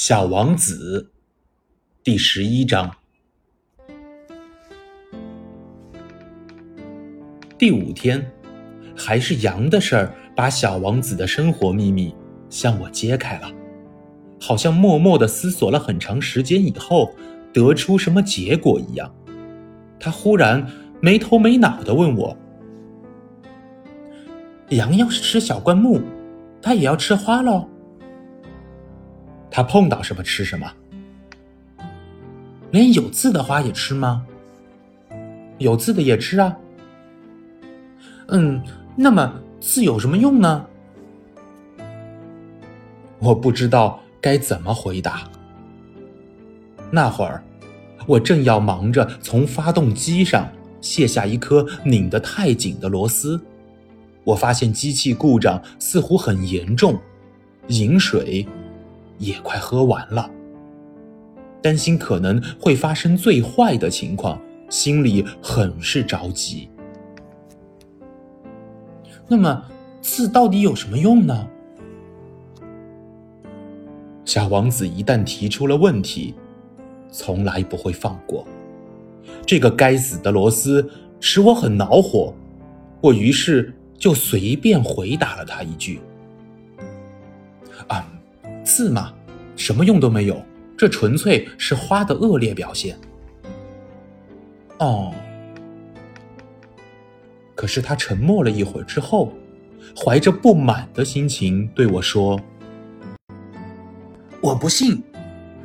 小王子，第十一章。第五天，还是羊的事儿把小王子的生活秘密向我揭开了，好像默默的思索了很长时间以后，得出什么结果一样。他忽然没头没脑的问我：“羊要是吃小灌木，它也要吃花喽？”他碰到什么吃什么，连有刺的花也吃吗？有刺的也吃啊。嗯，那么刺有什么用呢？我不知道该怎么回答。那会儿，我正要忙着从发动机上卸下一颗拧得太紧的螺丝，我发现机器故障似乎很严重，饮水。也快喝完了，担心可能会发生最坏的情况，心里很是着急。那么，刺到底有什么用呢？小王子一旦提出了问题，从来不会放过。这个该死的螺丝使我很恼火，我于是就随便回答了他一句：“啊。”刺嘛，什么用都没有，这纯粹是花的恶劣表现。哦。可是他沉默了一会儿之后，怀着不满的心情对我说：“我不信，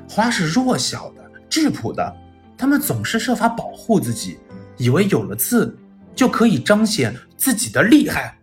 花是弱小的、质朴的，他们总是设法保护自己，以为有了刺就可以彰显自己的厉害。”